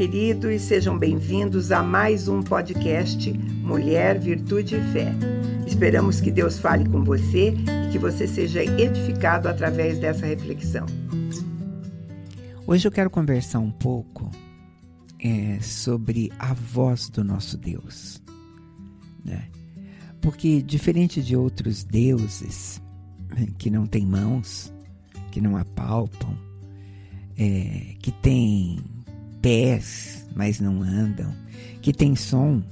Queridos, sejam bem-vindos a mais um podcast Mulher, Virtude e Fé. Esperamos que Deus fale com você e que você seja edificado através dessa reflexão. Hoje eu quero conversar um pouco é, sobre a voz do nosso Deus. Né? Porque, diferente de outros deuses que não têm mãos, que não apalpam, é, que têm pés, mas não andam, que têm som,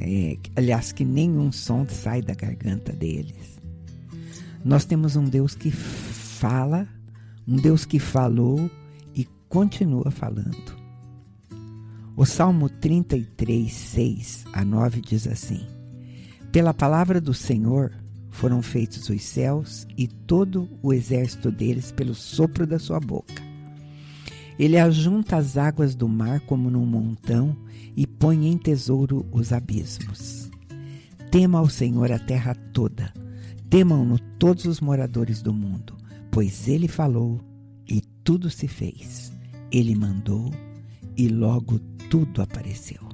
é, aliás, que nenhum som sai da garganta deles. Nós temos um Deus que fala, um Deus que falou e continua falando. O Salmo 33, 6 a 9 diz assim: Pela palavra do Senhor foram feitos os céus e todo o exército deles pelo sopro da sua boca. Ele ajunta as águas do mar como num montão e põe em tesouro os abismos. Tema ao Senhor a terra toda, temam-no todos os moradores do mundo, pois ele falou e tudo se fez. Ele mandou e logo tudo apareceu.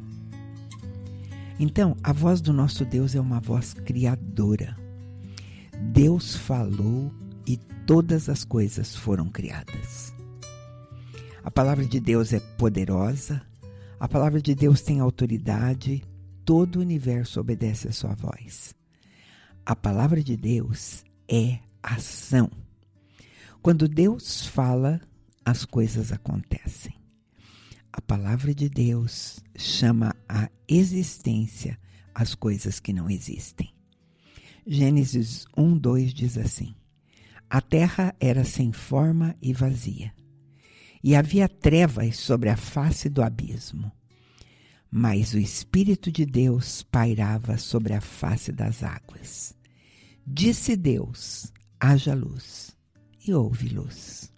Então, a voz do nosso Deus é uma voz criadora. Deus falou e todas as coisas foram criadas. A palavra de Deus é poderosa, a palavra de Deus tem autoridade, todo o universo obedece à sua voz. A palavra de Deus é ação. Quando Deus fala, as coisas acontecem. A palavra de Deus chama a existência as coisas que não existem. Gênesis 1, 2 diz assim: A terra era sem forma e vazia, e havia trevas sobre a face do abismo. Mas o Espírito de Deus pairava sobre a face das águas. Disse Deus: haja luz, e houve luz.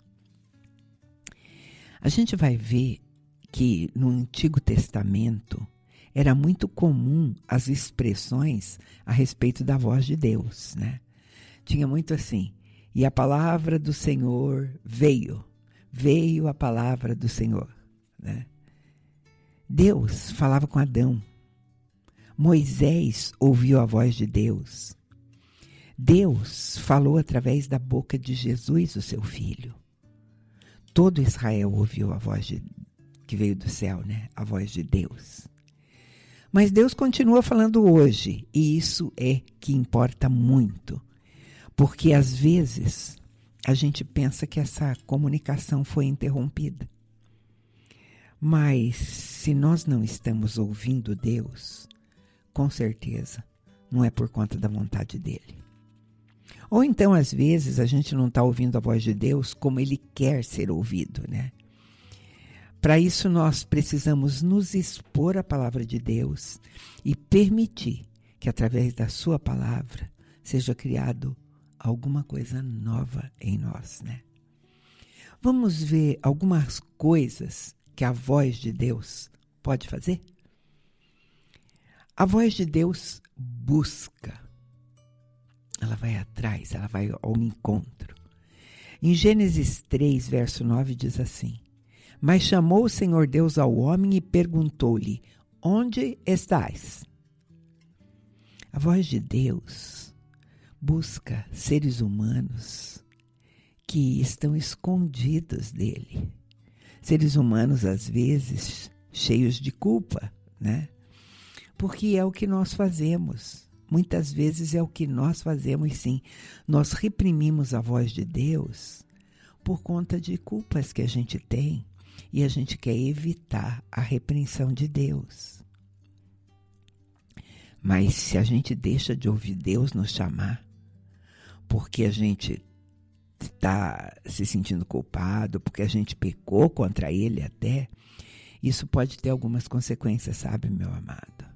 A gente vai ver que no Antigo Testamento era muito comum as expressões a respeito da voz de Deus, né? Tinha muito assim, e a palavra do Senhor veio, veio a palavra do Senhor, né? Deus falava com Adão. Moisés ouviu a voz de Deus. Deus falou através da boca de Jesus, o seu filho. Todo Israel ouviu a voz de, que veio do céu, né? A voz de Deus. Mas Deus continua falando hoje, e isso é que importa muito. Porque às vezes a gente pensa que essa comunicação foi interrompida. Mas se nós não estamos ouvindo Deus, com certeza não é por conta da vontade dele. Ou então, às vezes, a gente não está ouvindo a voz de Deus como ele quer ser ouvido, né? Para isso, nós precisamos nos expor à palavra de Deus e permitir que, através da Sua palavra, seja criado alguma coisa nova em nós, né? Vamos ver algumas coisas que a voz de Deus pode fazer? A voz de Deus busca. Ela vai atrás, ela vai ao encontro. Em Gênesis 3, verso 9, diz assim: mas chamou o Senhor Deus ao homem e perguntou-lhe: Onde estás? A voz de Deus busca seres humanos que estão escondidos dele. Seres humanos, às vezes, cheios de culpa, né? Porque é o que nós fazemos. Muitas vezes é o que nós fazemos, sim. Nós reprimimos a voz de Deus por conta de culpas que a gente tem e a gente quer evitar a repreensão de Deus. Mas se a gente deixa de ouvir Deus nos chamar, porque a gente está se sentindo culpado, porque a gente pecou contra Ele até, isso pode ter algumas consequências, sabe, meu amado?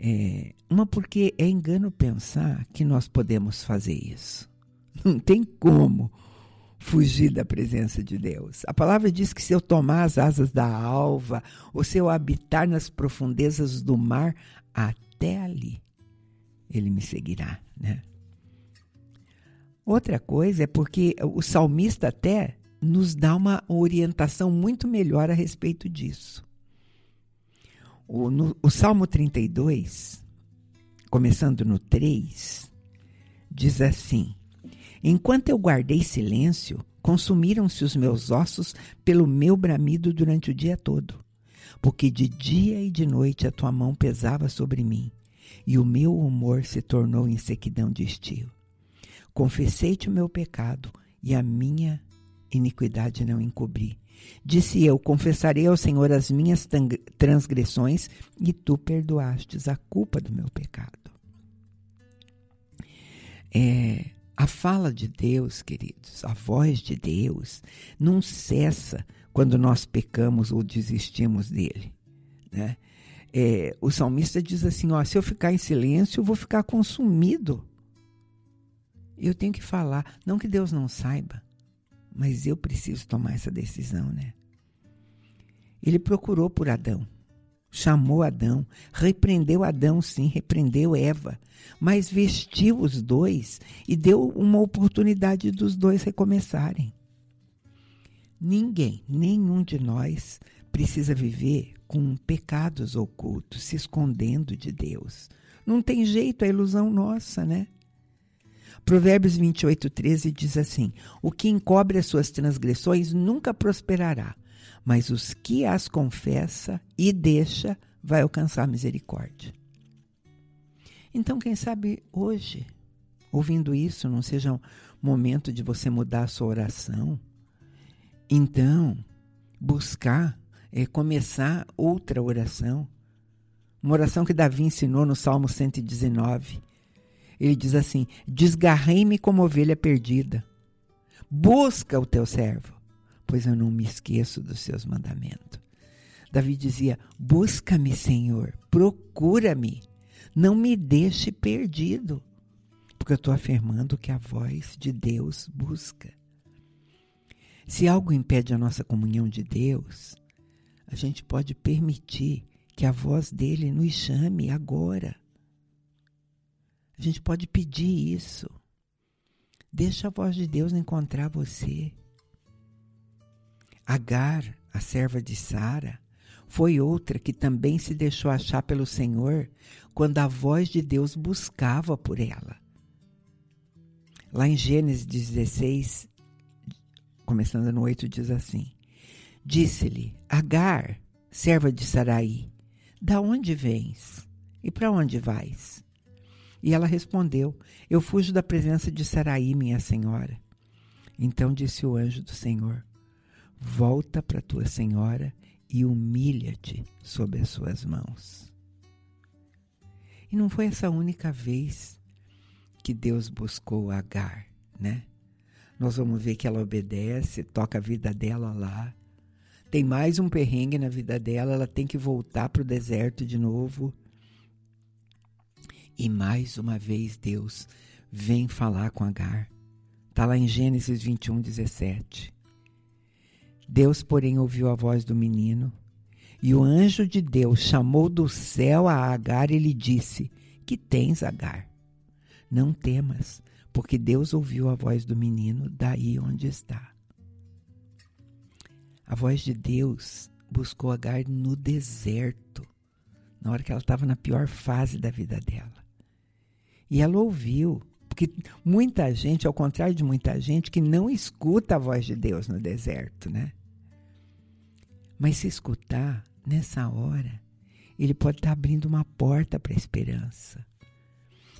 É, uma, porque é engano pensar que nós podemos fazer isso. Não tem como fugir da presença de Deus. A palavra diz que se eu tomar as asas da alva, ou se eu habitar nas profundezas do mar, até ali ele me seguirá, né? Outra coisa é porque o salmista até nos dá uma orientação muito melhor a respeito disso. O, no, o Salmo 32, começando no 3, diz assim: Enquanto eu guardei silêncio, consumiram-se os meus ossos pelo meu bramido durante o dia todo, porque de dia e de noite a tua mão pesava sobre mim, e o meu humor se tornou em sequidão de estio. Confessei-te o meu pecado e a minha iniquidade não encobri. Disse eu: Confessarei ao Senhor as minhas transgressões, e tu perdoastes a culpa do meu pecado. É, a fala de Deus, queridos, a voz de Deus, não cessa quando nós pecamos ou desistimos dele. Né? É, o salmista diz assim: ó, se eu ficar em silêncio, eu vou ficar consumido. Eu tenho que falar. Não que Deus não saiba, mas eu preciso tomar essa decisão, né? Ele procurou por Adão, chamou Adão, repreendeu Adão, sim, repreendeu Eva, mas vestiu os dois e deu uma oportunidade dos dois recomeçarem. Ninguém, nenhum de nós, precisa viver com pecados ocultos, se escondendo de Deus. Não tem jeito, é ilusão nossa, né? Provérbios 28, 13 diz assim: O que encobre as suas transgressões nunca prosperará, mas os que as confessa e deixa vai alcançar misericórdia. Então, quem sabe hoje, ouvindo isso, não seja um momento de você mudar a sua oração. Então, buscar, é, começar outra oração. Uma oração que Davi ensinou no Salmo 119. Ele diz assim: Desgarrei-me como ovelha perdida. Busca o teu servo, pois eu não me esqueço dos seus mandamentos. Davi dizia: Busca-me, Senhor, procura-me, não me deixe perdido, porque eu estou afirmando que a voz de Deus busca. Se algo impede a nossa comunhão de Deus, a gente pode permitir que a voz dele nos chame agora. A gente pode pedir isso. Deixa a voz de Deus encontrar você. Agar, a serva de Sara, foi outra que também se deixou achar pelo Senhor quando a voz de Deus buscava por ela. Lá em Gênesis 16, começando no 8, diz assim: Disse-lhe, Agar, serva de Saraí, da onde vens e para onde vais? E ela respondeu: Eu fujo da presença de Saraí, minha senhora. Então disse o anjo do Senhor: Volta para tua senhora e humilha-te sob as suas mãos. E não foi essa única vez que Deus buscou Agar, né? Nós vamos ver que ela obedece, toca a vida dela lá. Tem mais um perrengue na vida dela, ela tem que voltar para o deserto de novo. E mais uma vez Deus vem falar com Agar. Está lá em Gênesis 21, 17. Deus, porém, ouviu a voz do menino, e o anjo de Deus chamou do céu a Agar e lhe disse: Que tens, Agar? Não temas, porque Deus ouviu a voz do menino daí onde está. A voz de Deus buscou Agar no deserto, na hora que ela estava na pior fase da vida dela. E ela ouviu. Porque muita gente, ao contrário de muita gente, que não escuta a voz de Deus no deserto, né? Mas se escutar, nessa hora, ele pode estar abrindo uma porta para a esperança.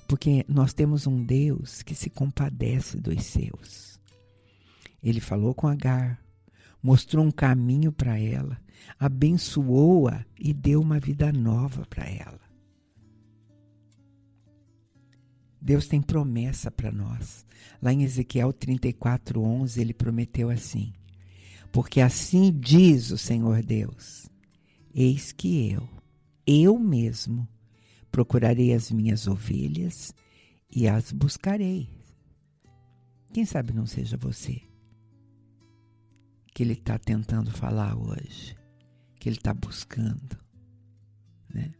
Porque nós temos um Deus que se compadece dos seus. Ele falou com Agar, mostrou um caminho para ela, abençoou-a e deu uma vida nova para ela. Deus tem promessa para nós. Lá em Ezequiel 34, 11, ele prometeu assim: Porque assim diz o Senhor Deus: Eis que eu, eu mesmo, procurarei as minhas ovelhas e as buscarei. Quem sabe não seja você que ele está tentando falar hoje, que ele está buscando, né?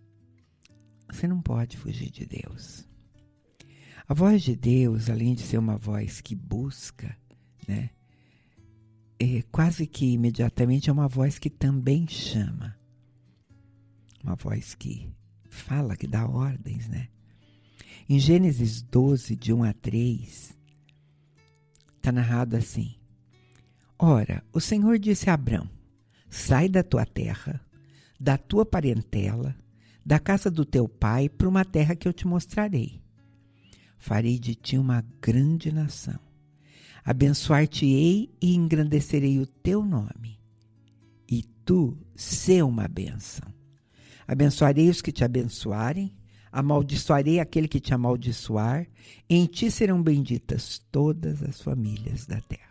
Você não pode fugir de Deus. A voz de Deus, além de ser uma voz que busca, né? É, quase que imediatamente é uma voz que também chama. Uma voz que fala, que dá ordens, né? Em Gênesis 12, de 1 a 3, está narrado assim: Ora, o Senhor disse a Abrão: Sai da tua terra, da tua parentela, da casa do teu pai, para uma terra que eu te mostrarei. Farei de ti uma grande nação. Abençoar-te-ei e engrandecerei o teu nome. E tu sê uma bênção. Abençoarei os que te abençoarem, amaldiçoarei aquele que te amaldiçoar, em ti serão benditas todas as famílias da terra.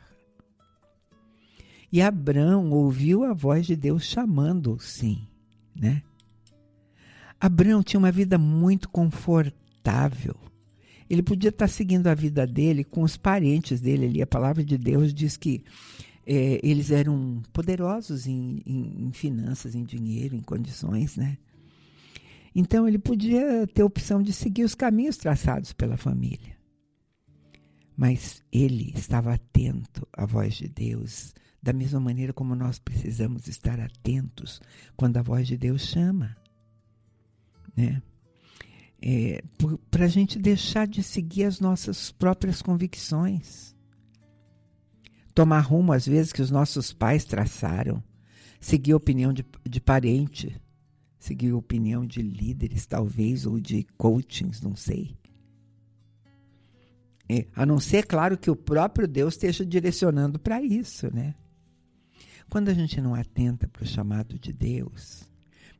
E Abraão ouviu a voz de Deus chamando, sim, né? Abraão tinha uma vida muito confortável. Ele podia estar seguindo a vida dele com os parentes dele ali. A palavra de Deus diz que é, eles eram poderosos em, em, em, finanças, em dinheiro, em condições, né? Então ele podia ter a opção de seguir os caminhos traçados pela família. Mas ele estava atento à voz de Deus, da mesma maneira como nós precisamos estar atentos quando a voz de Deus chama. Né? É, Para a gente deixar de seguir as nossas próprias convicções. Tomar rumo, às vezes, que os nossos pais traçaram. Seguir a opinião de, de parente. Seguir a opinião de líderes, talvez, ou de coachings, não sei. É, a não ser, claro, que o próprio Deus esteja direcionando para isso, né? Quando a gente não atenta para o chamado de Deus,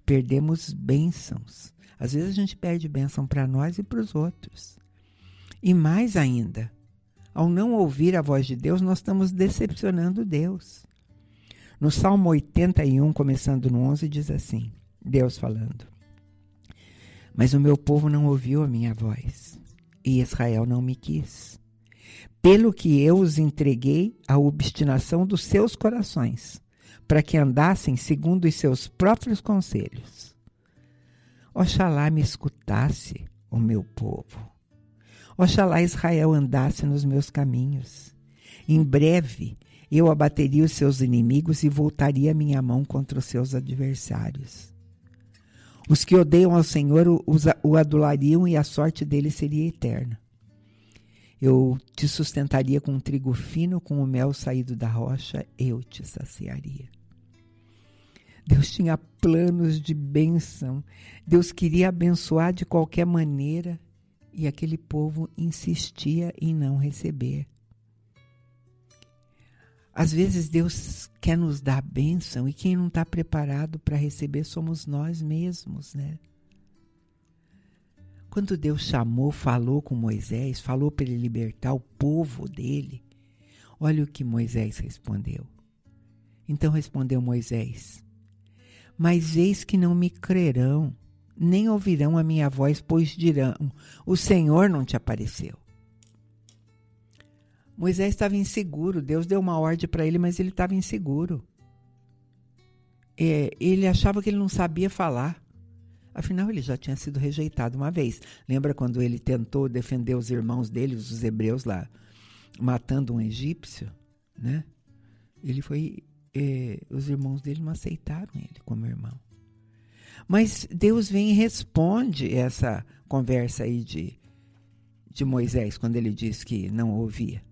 perdemos bênçãos. Às vezes a gente perde bênção para nós e para os outros. E mais ainda, ao não ouvir a voz de Deus, nós estamos decepcionando Deus. No Salmo 81, começando no 11, diz assim: Deus falando. Mas o meu povo não ouviu a minha voz, e Israel não me quis pelo que eu os entreguei à obstinação dos seus corações, para que andassem segundo os seus próprios conselhos. Oxalá me escutasse o meu povo. Oxalá Israel andasse nos meus caminhos. Em breve eu abateria os seus inimigos e voltaria minha mão contra os seus adversários. Os que odeiam ao Senhor o, adulariam e a sorte dele seria eterna. Eu te sustentaria com trigo fino, com o mel saído da rocha, eu te saciaria. Deus tinha planos de bênção. Deus queria abençoar de qualquer maneira e aquele povo insistia em não receber. Às vezes Deus quer nos dar bênção e quem não está preparado para receber somos nós mesmos, né? Quando Deus chamou, falou com Moisés, falou para ele libertar o povo dele, olha o que Moisés respondeu. Então respondeu Moisés: Mas eis que não me crerão, nem ouvirão a minha voz, pois dirão: O Senhor não te apareceu. Moisés estava inseguro, Deus deu uma ordem para ele, mas ele estava inseguro. É, ele achava que ele não sabia falar. Afinal, ele já tinha sido rejeitado uma vez. Lembra quando ele tentou defender os irmãos dele, os hebreus lá, matando um egípcio, né? Ele foi, eh, os irmãos dele não aceitaram ele como irmão. Mas Deus vem e responde essa conversa aí de, de Moisés, quando ele diz que não ouvia.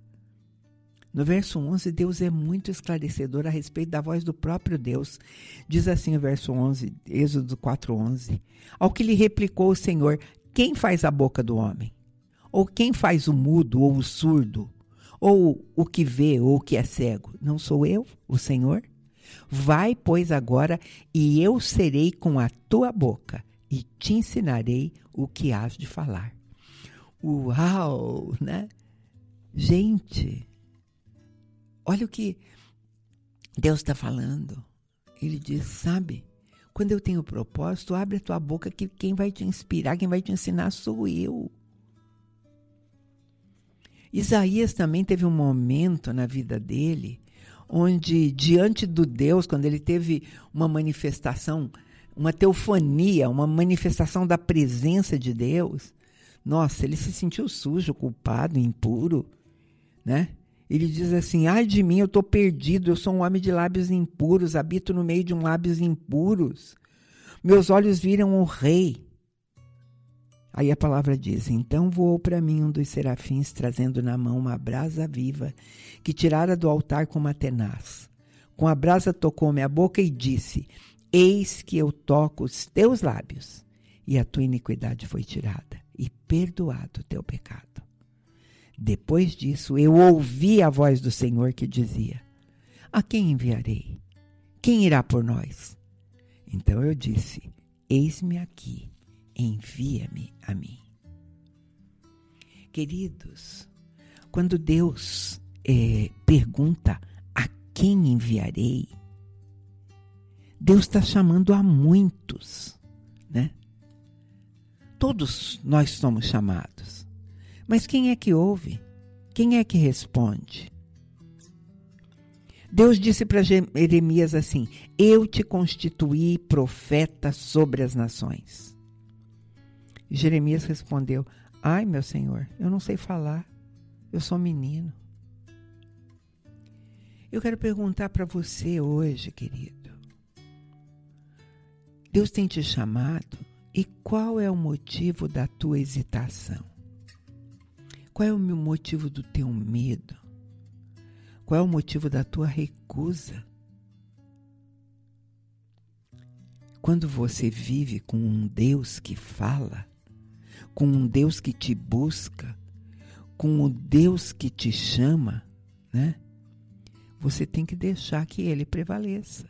No verso 11, Deus é muito esclarecedor a respeito da voz do próprio Deus. Diz assim o verso 11, Êxodo 4:11. Ao que lhe replicou o Senhor: Quem faz a boca do homem? Ou quem faz o mudo ou o surdo? Ou o que vê ou o que é cego? Não sou eu, o Senhor? Vai, pois, agora, e eu serei com a tua boca e te ensinarei o que has de falar. Uau, né? Gente, Olha o que Deus está falando. Ele diz: sabe, quando eu tenho propósito, abre a tua boca que quem vai te inspirar, quem vai te ensinar sou eu. Isaías também teve um momento na vida dele onde, diante do Deus, quando ele teve uma manifestação, uma teofania, uma manifestação da presença de Deus, Nossa, ele se sentiu sujo, culpado, impuro, né? Ele diz assim: Ai de mim, eu estou perdido, eu sou um homem de lábios impuros, habito no meio de um lábios impuros. Meus olhos viram o rei. Aí a palavra diz: Então voou para mim um dos serafins, trazendo na mão uma brasa viva, que tirara do altar com uma tenaz. Com a brasa tocou-me a boca e disse: Eis que eu toco os teus lábios, e a tua iniquidade foi tirada, e perdoado o teu pecado. Depois disso, eu ouvi a voz do Senhor que dizia: A quem enviarei? Quem irá por nós? Então eu disse: Eis-me aqui, envia-me a mim. Queridos, quando Deus é, pergunta a quem enviarei, Deus está chamando a muitos, né? Todos nós somos chamados. Mas quem é que ouve? Quem é que responde? Deus disse para Jeremias assim: Eu te constituí profeta sobre as nações. Jeremias respondeu: Ai, meu senhor, eu não sei falar, eu sou menino. Eu quero perguntar para você hoje, querido. Deus tem te chamado e qual é o motivo da tua hesitação? Qual é o motivo do teu medo? Qual é o motivo da tua recusa? Quando você vive com um Deus que fala, com um Deus que te busca, com um Deus que te chama, né? Você tem que deixar que ele prevaleça.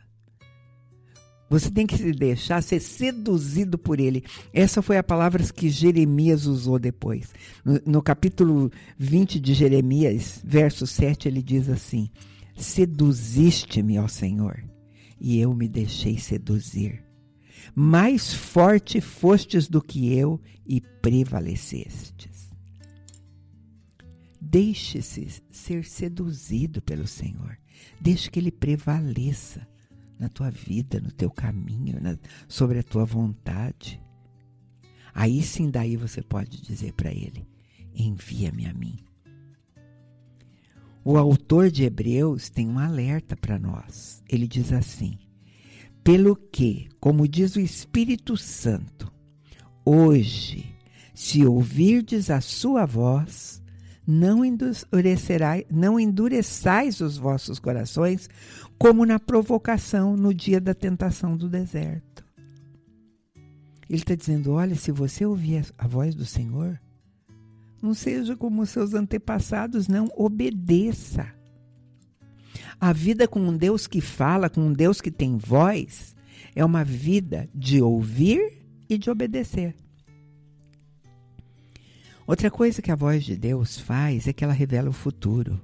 Você tem que se deixar ser seduzido por ele. Essa foi a palavra que Jeremias usou depois. No, no capítulo 20 de Jeremias, verso 7, ele diz assim: Seduziste-me, ó Senhor, e eu me deixei seduzir. Mais forte fostes do que eu e prevalecestes. Deixe-se ser seduzido pelo Senhor. Deixe que ele prevaleça na tua vida, no teu caminho, na, sobre a tua vontade. Aí sim, daí você pode dizer para ele: envia-me a mim. O autor de Hebreus tem um alerta para nós. Ele diz assim: pelo que, como diz o Espírito Santo, hoje, se ouvirdes a sua voz, não, não endureçais os vossos corações, como na provocação no dia da tentação do deserto. Ele está dizendo: olha, se você ouvir a voz do Senhor, não seja como seus antepassados, não, obedeça. A vida com um Deus que fala, com um Deus que tem voz, é uma vida de ouvir e de obedecer. Outra coisa que a voz de Deus faz é que ela revela o futuro,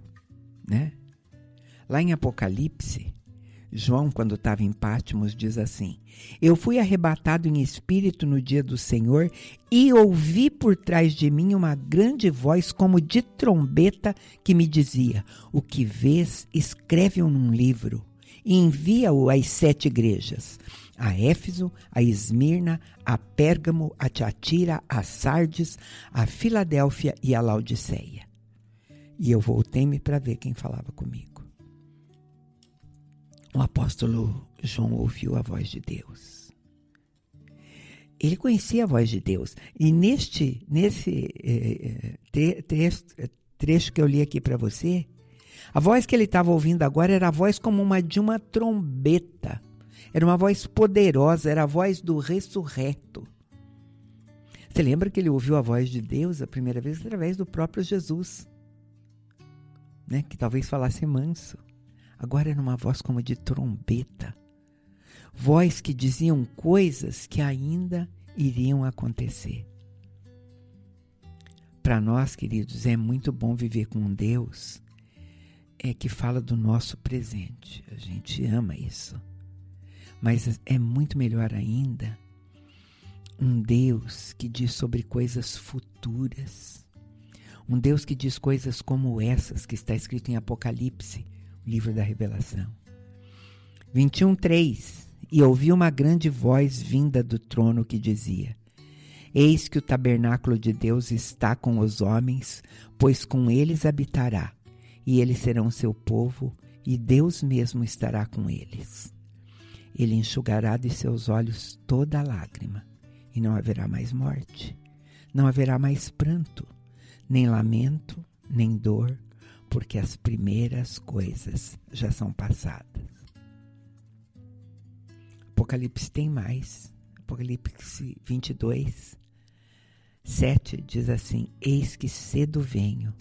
né? Lá em Apocalipse, João, quando estava em Pátimos, diz assim: Eu fui arrebatado em espírito no dia do Senhor e ouvi por trás de mim uma grande voz, como de trombeta, que me dizia: O que vês, escreve-o num livro e envia-o às sete igrejas: a Éfeso, a Esmirna, a Pérgamo, a Tiatira, a Sardes, a Filadélfia e a Laodiceia. E eu voltei-me para ver quem falava comigo. O apóstolo João ouviu a voz de Deus. Ele conhecia a voz de Deus. E neste, nesse eh, trecho, trecho que eu li aqui para você, a voz que ele estava ouvindo agora era a voz como uma de uma trombeta era uma voz poderosa, era a voz do ressurreto. Você lembra que ele ouviu a voz de Deus a primeira vez através do próprio Jesus, né? que talvez falasse manso. Agora era uma voz como de trombeta. Voz que diziam coisas que ainda iriam acontecer. Para nós, queridos, é muito bom viver com um Deus é que fala do nosso presente. A gente ama isso. Mas é muito melhor ainda um Deus que diz sobre coisas futuras. Um Deus que diz coisas como essas que está escrito em Apocalipse, livro da Revelação. 21:3 E ouvi uma grande voz vinda do trono que dizia: Eis que o tabernáculo de Deus está com os homens, pois com eles habitará, e eles serão seu povo, e Deus mesmo estará com eles. Ele enxugará de seus olhos toda lágrima, e não haverá mais morte, não haverá mais pranto, nem lamento, nem dor, porque as primeiras coisas já são passadas. Apocalipse tem mais. Apocalipse 22, 7 diz assim: Eis que cedo venho,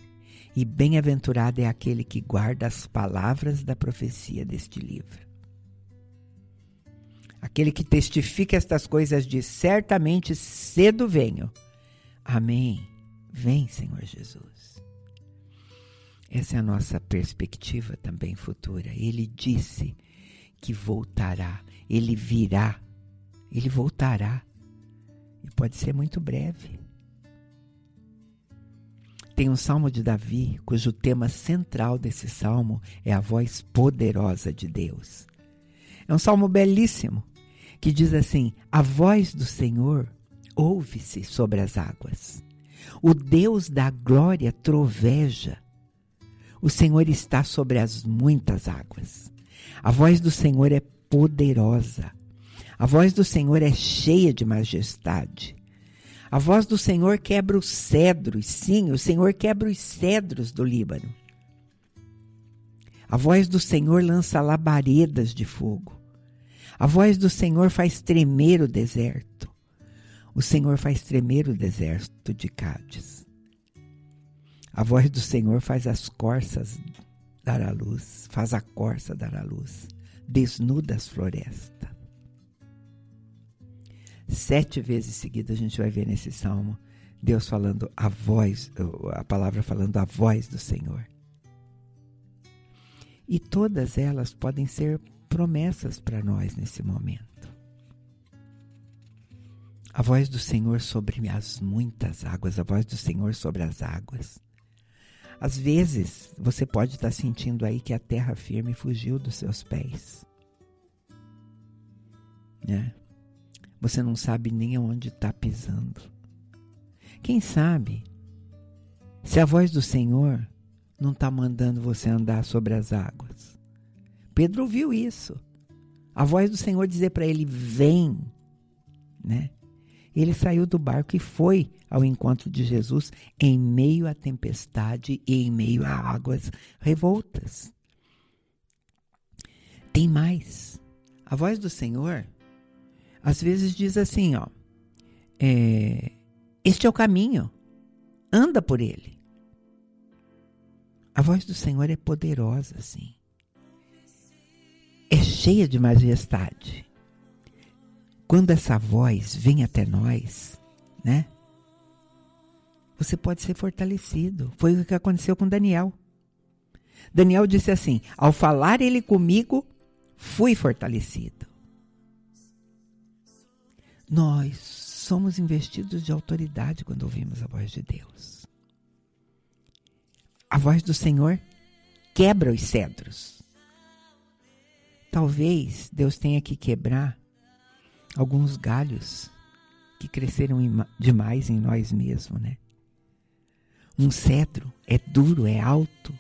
e bem-aventurado é aquele que guarda as palavras da profecia deste livro. Aquele que testifica estas coisas diz: Certamente cedo venho. Amém. Vem, Senhor Jesus. Essa é a nossa perspectiva também futura. Ele disse que voltará, ele virá, ele voltará. E pode ser muito breve. Tem um salmo de Davi, cujo tema central desse salmo é a voz poderosa de Deus. É um salmo belíssimo, que diz assim: A voz do Senhor ouve-se sobre as águas. O Deus da glória troveja. O Senhor está sobre as muitas águas. A voz do Senhor é poderosa. A voz do Senhor é cheia de majestade. A voz do Senhor quebra os cedros, sim, o Senhor quebra os cedros do Líbano. A voz do Senhor lança labaredas de fogo. A voz do Senhor faz tremer o deserto. O Senhor faz tremer o deserto de Cádiz. A voz do Senhor faz as corças dar à luz, faz a corça dar à luz, desnuda as florestas. Sete vezes seguidas a gente vai ver nesse salmo Deus falando a voz, a palavra falando a voz do Senhor. E todas elas podem ser promessas para nós nesse momento. A voz do Senhor sobre as muitas águas, a voz do Senhor sobre as águas. Às vezes, você pode estar sentindo aí que a terra firme fugiu dos seus pés. Né? Você não sabe nem aonde está pisando. Quem sabe, se a voz do Senhor não está mandando você andar sobre as águas. Pedro ouviu isso. A voz do Senhor dizer para ele: Vem. Né? Ele saiu do barco e foi ao encontro de Jesus em meio à tempestade e em meio a águas revoltas. Tem mais. A voz do Senhor às vezes diz assim, ó, é, este é o caminho, anda por ele. A voz do Senhor é poderosa, assim. É cheia de majestade. Quando essa voz vem até nós, né? Você pode ser fortalecido. Foi o que aconteceu com Daniel. Daniel disse assim: Ao falar ele comigo, fui fortalecido. Nós somos investidos de autoridade quando ouvimos a voz de Deus. A voz do Senhor quebra os cedros. Talvez Deus tenha que quebrar alguns galhos que cresceram demais em nós mesmos, né? Um cedro é duro, é alto.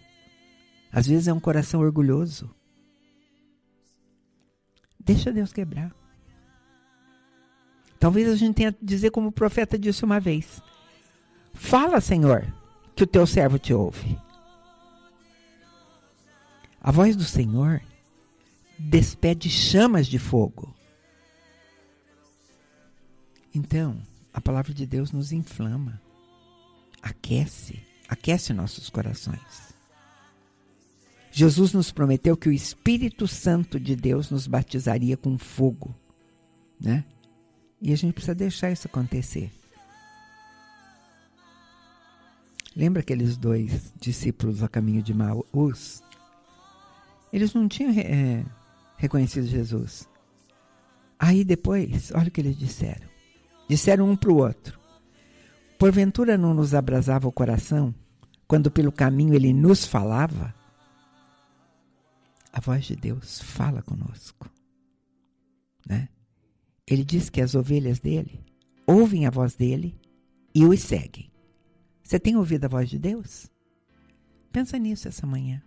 Às vezes é um coração orgulhoso. Deixa Deus quebrar. Talvez a gente tenha que dizer como o profeta disse uma vez: Fala, Senhor, que o teu servo te ouve. A voz do Senhor despede chamas de fogo. Então, a palavra de Deus nos inflama, aquece, aquece nossos corações. Jesus nos prometeu que o Espírito Santo de Deus nos batizaria com fogo, né? E a gente precisa deixar isso acontecer. Lembra aqueles dois discípulos a caminho de Maús? Eles não tinham é, reconhecido Jesus. Aí depois, olha o que eles disseram. Disseram um para o outro: Porventura não nos abrasava o coração quando pelo caminho ele nos falava? A voz de Deus fala conosco, né? Ele diz que as ovelhas dele ouvem a voz dele e os seguem. Você tem ouvido a voz de Deus? Pensa nisso essa manhã.